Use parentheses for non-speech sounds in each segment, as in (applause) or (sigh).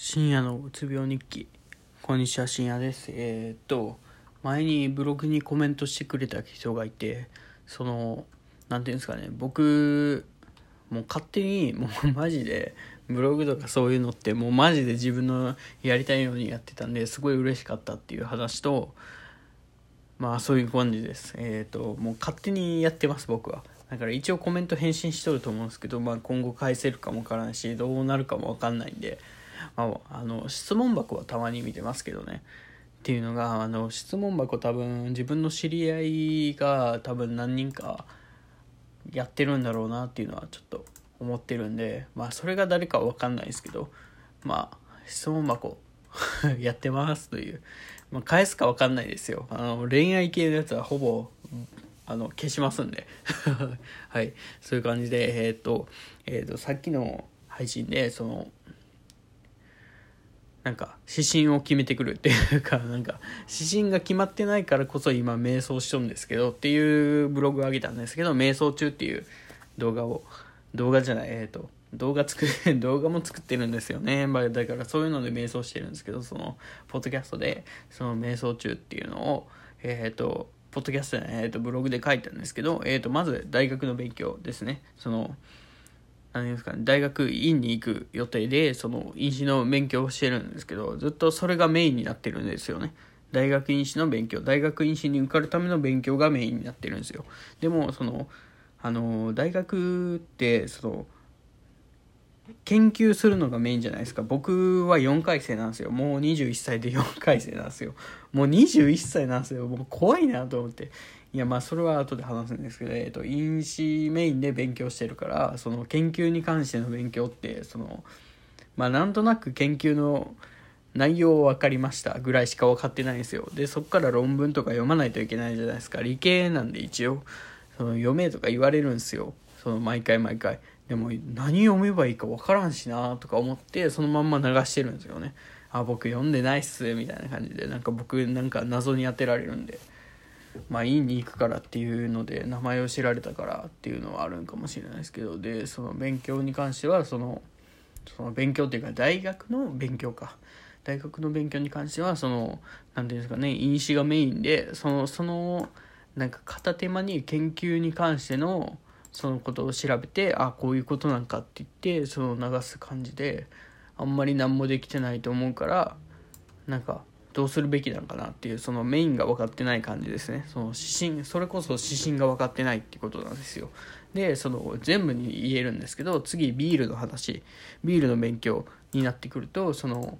深夜のうつ病日記。こんにちは深夜です。えー、っと前にブログにコメントしてくれた人がいてその何ていうんですかね僕もう勝手にもうマジでブログとかそういうのってもうマジで自分のやりたいようにやってたんですごい嬉しかったっていう話とまあそういう感じです。えっ、ともう勝手にやってます僕は。だから一応コメント返信しとると思うんですけど、まあ、今後返せるかもわからないしどうなるかもわかんないんで、あ、あの質問箱はたまに見てますけどね。っていうのがあの質問箱多分自分の知り合いが多分何人かやってるんだろうなっていうのはちょっと思ってるんでまあそれが誰かは分かんないですけどまあ質問箱 (laughs) やってますという、まあ、返すか分かんないですよ。あの恋愛系のやつはほぼあの消しますんで。(laughs) はい。そういう感じでえっ、とえっ、とさっきの配信でそのなんか指針を決めてくるっていうか (laughs) なんか指針が決まってないからこそ今瞑想しとるんですけどっていうブログを上げたんですけど瞑想中っていう動画を動画じゃないえっ、と動画作る (laughs) 動画も作ってるんですよね、ま、だからそういうので瞑想してるんですけどそのポッドキャストでその瞑想中っていうのをえっ、とポッドキャストで、えーと、ブログで書いたんですけど、えーと、まず大学の勉強ですね。その何ですかね大学院に行く予定でその院士の勉強をしてるんですけどずっとそれがメインになってるんですよね。大学院士の勉強。大学院士に受かるための勉強がメインになってるんですよ。でもそのあの大学ってその研究するのがメインじゃないですか。僕は4回生なんですよ。もう21歳で4回生なんですよ。もう21歳なんですよ。もう怖いなと思って。いやまあそれは後で話すんですけど、えっと、飲酒メインで勉強してるからその研究に関しての勉強ってそのまあなんとなく研究の内容分かりましたぐらいしか分かってないんですよ。でそこから論文とか読まないといけないじゃないですか。理系なんで一応その読めとか言われるんですよ。その毎回毎回。でも何読めばいいか分からんしなとか思ってそのまんま流してるんですよね。あ僕読んでないっすみたいな感じでなんか僕なんか謎に当てられるんで。まあ院に行くからっていうので名前を知られたからっていうのはあるんかもしれないですけどでその勉強に関してはそのその勉強っていうか大学の勉強か。大学の勉強に関してはその何ていうんですかね飲酒がメインでそのそのなんか片手間に研究に関してのそのことを調べてあこういうことなんかって言ってその流す感じであんまり何もできてないと思うからなんかどうするべきなのかなっていうそのメインが分かってない感じですね。その指針それこそ指針が分かってないっていことなんですよ。でその全部に言えるんですけど次ビールの話。ビールの勉強になってくるとその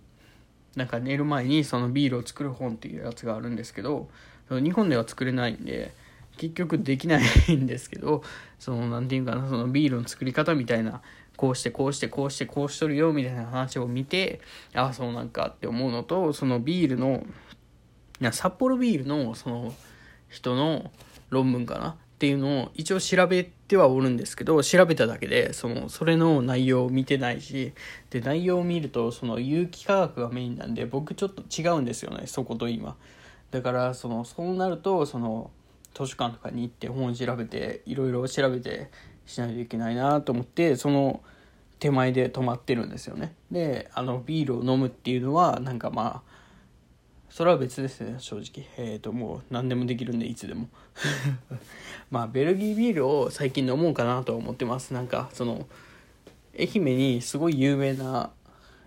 なんか寝る前にそのビールを作る本っていうやつがあるんですけど日本では作れないんで結局できないんですけどその何て言うかなそのビールの作り方みたいなこうしてこうしてこうしてこうしとるよみたいな話を見てああそうなんかって思うのとそのビールの札幌ビールのその人の論文かな？っていうのを一応調べてはおるんですけど調べただけでそのそれの内容を見てないしで内容を見るとその有機化学がメインなんで僕ちょっと違うんですよねそこと今。だからそのそうなるとその図書館とかに行って本を調べていろいろ調べてしないといけないなと思ってその手前で止まってるんですよね。であのビールを飲むっていうのはなんかまあそれは別ですね正直。えっ、ー、ともう何でもできるんでいつでも。(laughs) まあベルギービールを最近飲もうかなと思ってます。なんかその愛媛にすごい有名な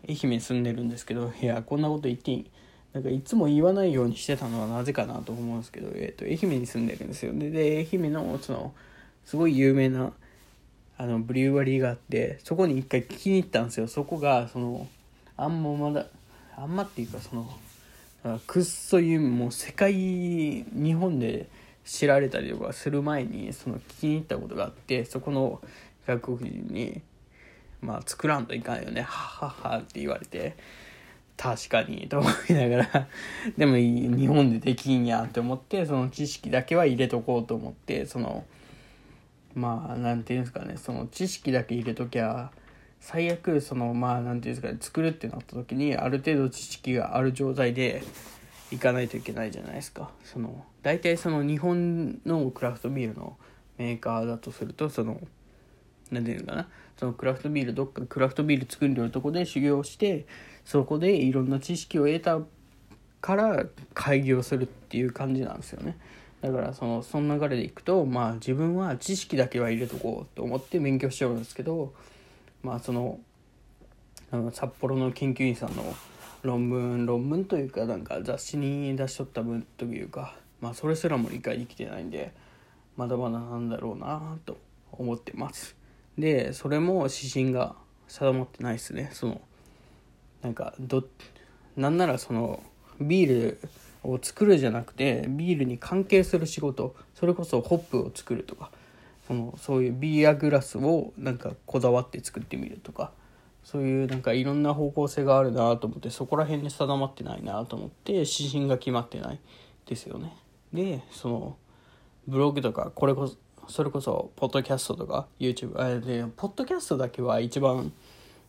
愛媛に住んでるんですけどいやこんなこと言っていい？なんかいつも言わないようにしてたのはなぜかなと思うんですけど、えーと、愛媛に住んでるんですよ。で愛媛のそのすごい有名なあのブリュワリーがあってそこに一回聞きに行ったんですよそこがそのあんままだあんまっていうかそのくっそいうもう世界日本で知られたりとかする前にその聞きに行ったことがあってそこの外国人に「まあ作らんといかんよねはっはっは」って言われて。確かにと思いながらでも日本でできんやって思ってその知識だけは入れとこうと思ってそのまあ何て言うんですかねその知識だけ入れときゃ最悪そのまあ何て言うんですかね作るってなった時にある程度知識がある状態でいかないといけないじゃないですか。その大体その日本のクラフトビールのメーカーだとするとその何て言うのかなそのクラフトビールどっかクラフトビール作るとこで修行してそこでいろんな知識を得たから開業するっていう感じなんですよね。だからそのその流れでいくとまあ自分は知識だけは入れとこうと思って勉強してるんですけどまあそのあの札幌の研究員さんの論文論文というかなんか雑誌に出しとった分というかまあそれすらも理解できてないんでまだまだなんだろうなと思ってます。でそれも指針が定まってないですね。そのなんかどなんならそのビールを作るじゃなくてビールに関係する仕事それこそホップを作るとかそのそういうビアグラスをなんかこだわって作ってみるとかそういうなんかいろんな方向性があるなと思ってそこら辺に定まってないなと思って指針が決まってないですよね。でそのブログとかこれこそそれこそポッドキャストとか YouTube あでポッドキャストだけは一番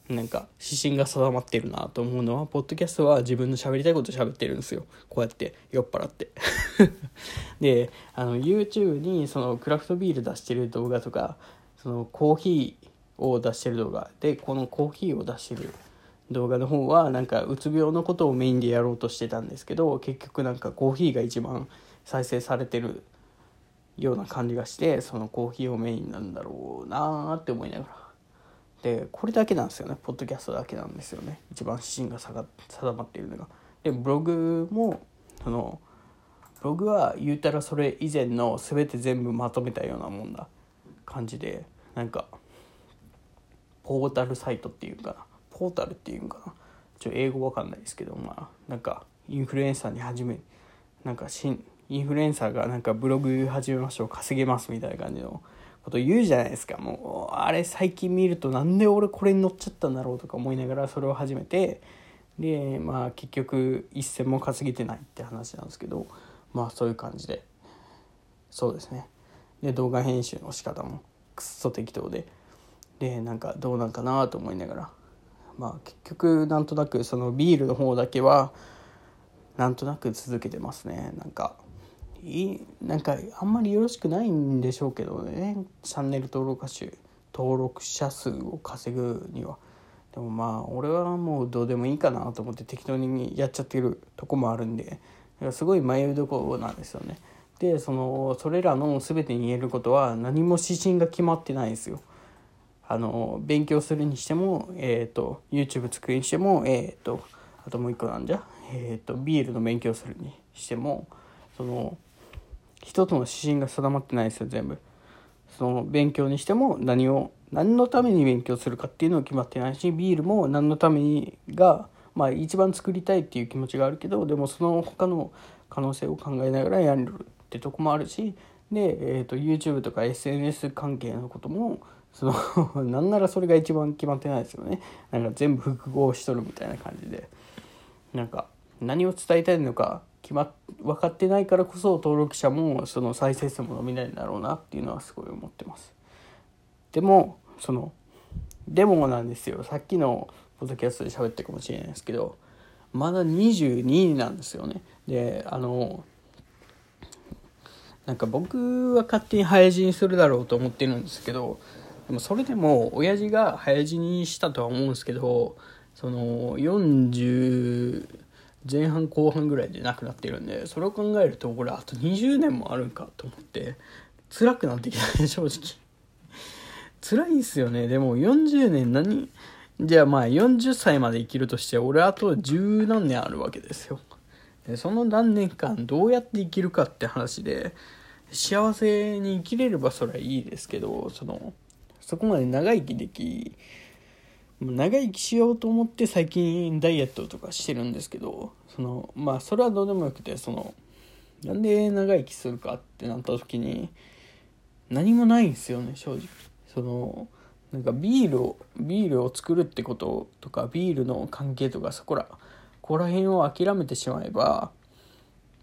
なんか指針が定まってるなと思うのはポッドキャストは自分の喋りたいこと喋ってるんですよ。こうやって酔っ払って。(laughs) であの YouTube にそのクラフトビール出してる動画とかそのコーヒーを出してる動画。でこのコーヒーを出してる動画の方はなんかうつ病のことをメインでやろうとしてたんですけど結局なんかコーヒーが一番再生されてるような感じがしてそのコーヒーをメインなんだろうなって思いながら。でこれだけなんですよね。ポッドキャストだけなんですよね。一番指針が定まっているのが。でブログもそのブログは言うたらそれ以前の全て全部まとめたようなもんな感じでなんかポータルサイトっていうかな。ポータルっていうんかな。ちょ英語わかんないですけどまあなんかインフルエンサーに始めなんか新インフルエンサーがなんかブログ始めましょう稼げますみたいな感じのこと言うじゃないですか。もうあれ最近見るとなんで俺これに乗っちゃったんだろうとか思いながらそれを始めて。でまあ結局一銭も稼げてないって話なんですけど。まあそういう感じで。そうですね。で動画編集の仕方もくっそ適当で。でなんかどうなんかなと思いながら。まあ結局なんとなくそのビールの方だけはなんとなく続けてますね。なんかいなんかあんまりよろしくないんでしょうけどね。チャンネル登録者登録者数を稼ぐには。でもまあ俺はもうどうでもいいかなと思って適当にやっちゃってるとこもあるんで。だからすごい迷いどころなんですよね。でそのそれらの全てに言えることは何も指針が決まってないですよ。あの勉強するにしても、えーと、YouTube 作るにしても、えーと、あともう一個なんじゃ、えーと、ビールの勉強するにしてもその一つの指針が定まってないですよ全部。その勉強にしても何を何のために勉強するかっていうのは決まってないしビールも何のためにがまあ一番作りたいっていう気持ちがあるけどでもその他の可能性を考えながらやるってとこもあるしで、えーと、と YouTube とか SNS 関係のこともその (laughs) なんならそれが一番決まってないですよね。なんか全部複合しとるみたいな感じで。なんか何を伝えたいのか決まっ分かってないからこそ登録者もその再生数も伸びないんだろうなっていうのはすごい思ってます。でもそのでもなんですよ。さっきのポッドキャストで喋ってるかもしれないですけどまだ22なんですよね。であのなんか僕は勝手に早死にするだろうと思ってるんですけどでもそれでも親父が早死にしたとは思うんですけどその40前半後半ぐらいで亡くなってるんでそれを考えるとこれあと20年もあるんかと思って辛くなってきたね (laughs) 正直。辛いっすよね。でも40年何じゃあまあ40歳まで生きるとして俺あと十何年あるわけですよ。でその何年間どうやって生きるかって話で幸せに生きれればそれはいいですけどそのそこまで長生きでき長生きしようと思って最近ダイエットとかしてるんですけどそのまあそれはどうでもよくてそのなんで長生きするかってなった時に何もないんですよね正直。そのなんかビールをビールを作るってこととかビールの関係とかそこらここら辺を諦めてしまえば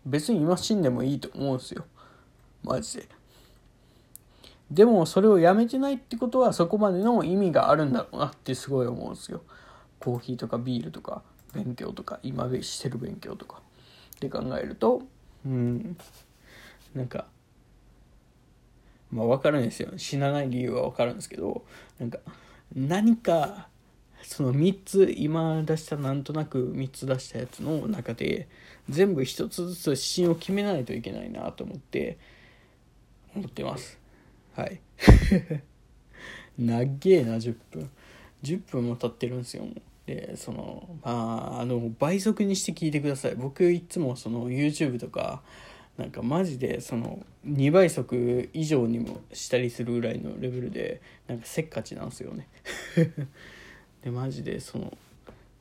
別に今死んでもいいと思うんですよ。マジで。でもそれをやめてないってことはそこまでの意味があるんだろうなってすごい思うんですよ。コーヒーとかビールとか勉強とか今してる勉強とか。って考えるとうんなんかまあ分かるんですよ。死なない理由は分かるんですけどなんか何かその3つ今出したなんとなく3つ出したやつの中で全部1つずつ指針を決めないといけないなと思って思ってます。はい。(laughs) 長えな10分。10分も経ってるんですよでそのまああの倍速にして聞いてください。僕いつもその YouTube とかなんかマジでその2倍速以上にもしたりするぐらいのレベルでなんかせっかちなんですよね。(laughs) でマジでその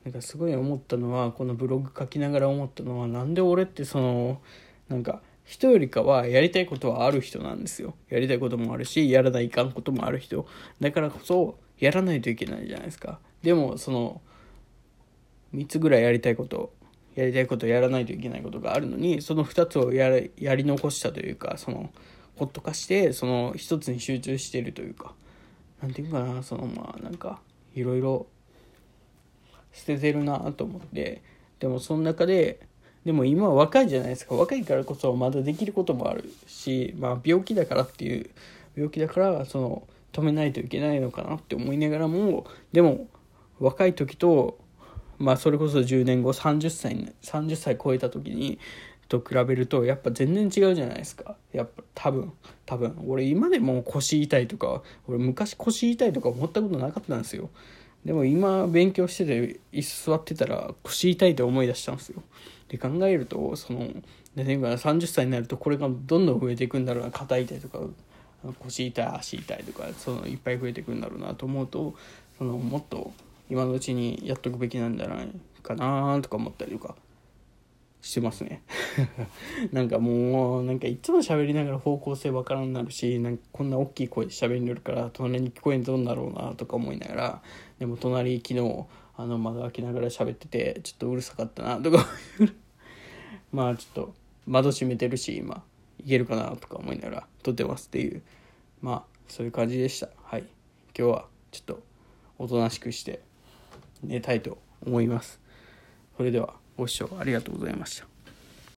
なんかすごい思ったのはこのブログ書きながら思ったのはなんで俺ってそのなんか人よりかはやりたいことはある人なんですよ。やりたいこともあるしやらないかんこともある人。だからこそやらないといけないじゃないですか。でもその3つぐらいやりたいことやりたいことやらないといけないことがあるのにその2つをややり残したというかそのほっとかしてその1つに集中しているというか何て言うかなそのまあなんかいろいろ捨ててるなと思ってでもその中ででも今は若いじゃないですか。若いからこそまだできることもあるし、まあ、病気だからっていう病気だからその止めないといけないのかなって思いながらもでも若い時とまあそれこそ10年後30歳30歳超えた時にと比べるとやっぱ全然違うじゃないですか。やっぱ多分多分。俺今でも腰痛いとか俺昔腰痛いとか思ったことなかったんですよ。でも今勉強してて椅子座ってたら腰痛いって思い出したんですよ。で考えるとその何ていうか30歳になるとこれがどんどん増えていくんだろうな。肩痛いとか腰痛い足痛いとかそのいっぱい増えていくんだろうなと思うとそのもっと今のうちにやっとくべきなんじゃないかなとか思ったりとか。してますね。(laughs) なんかもうなんかいつも喋りながら方向性わからんなるしなんかこんな大きい声で喋れるから隣に聞こえんどんだろうなとか思いながらでも隣昨日あの窓開けながら喋っててちょっとうるさかったなとか (laughs) まあちょっと窓閉めてるし今いけるかなとか思いながら撮ってますっていう。まあそういう感じでした。はい。今日はちょっとおとなしくして寝たいと思います。それでは。ご視聴ありがとうございました。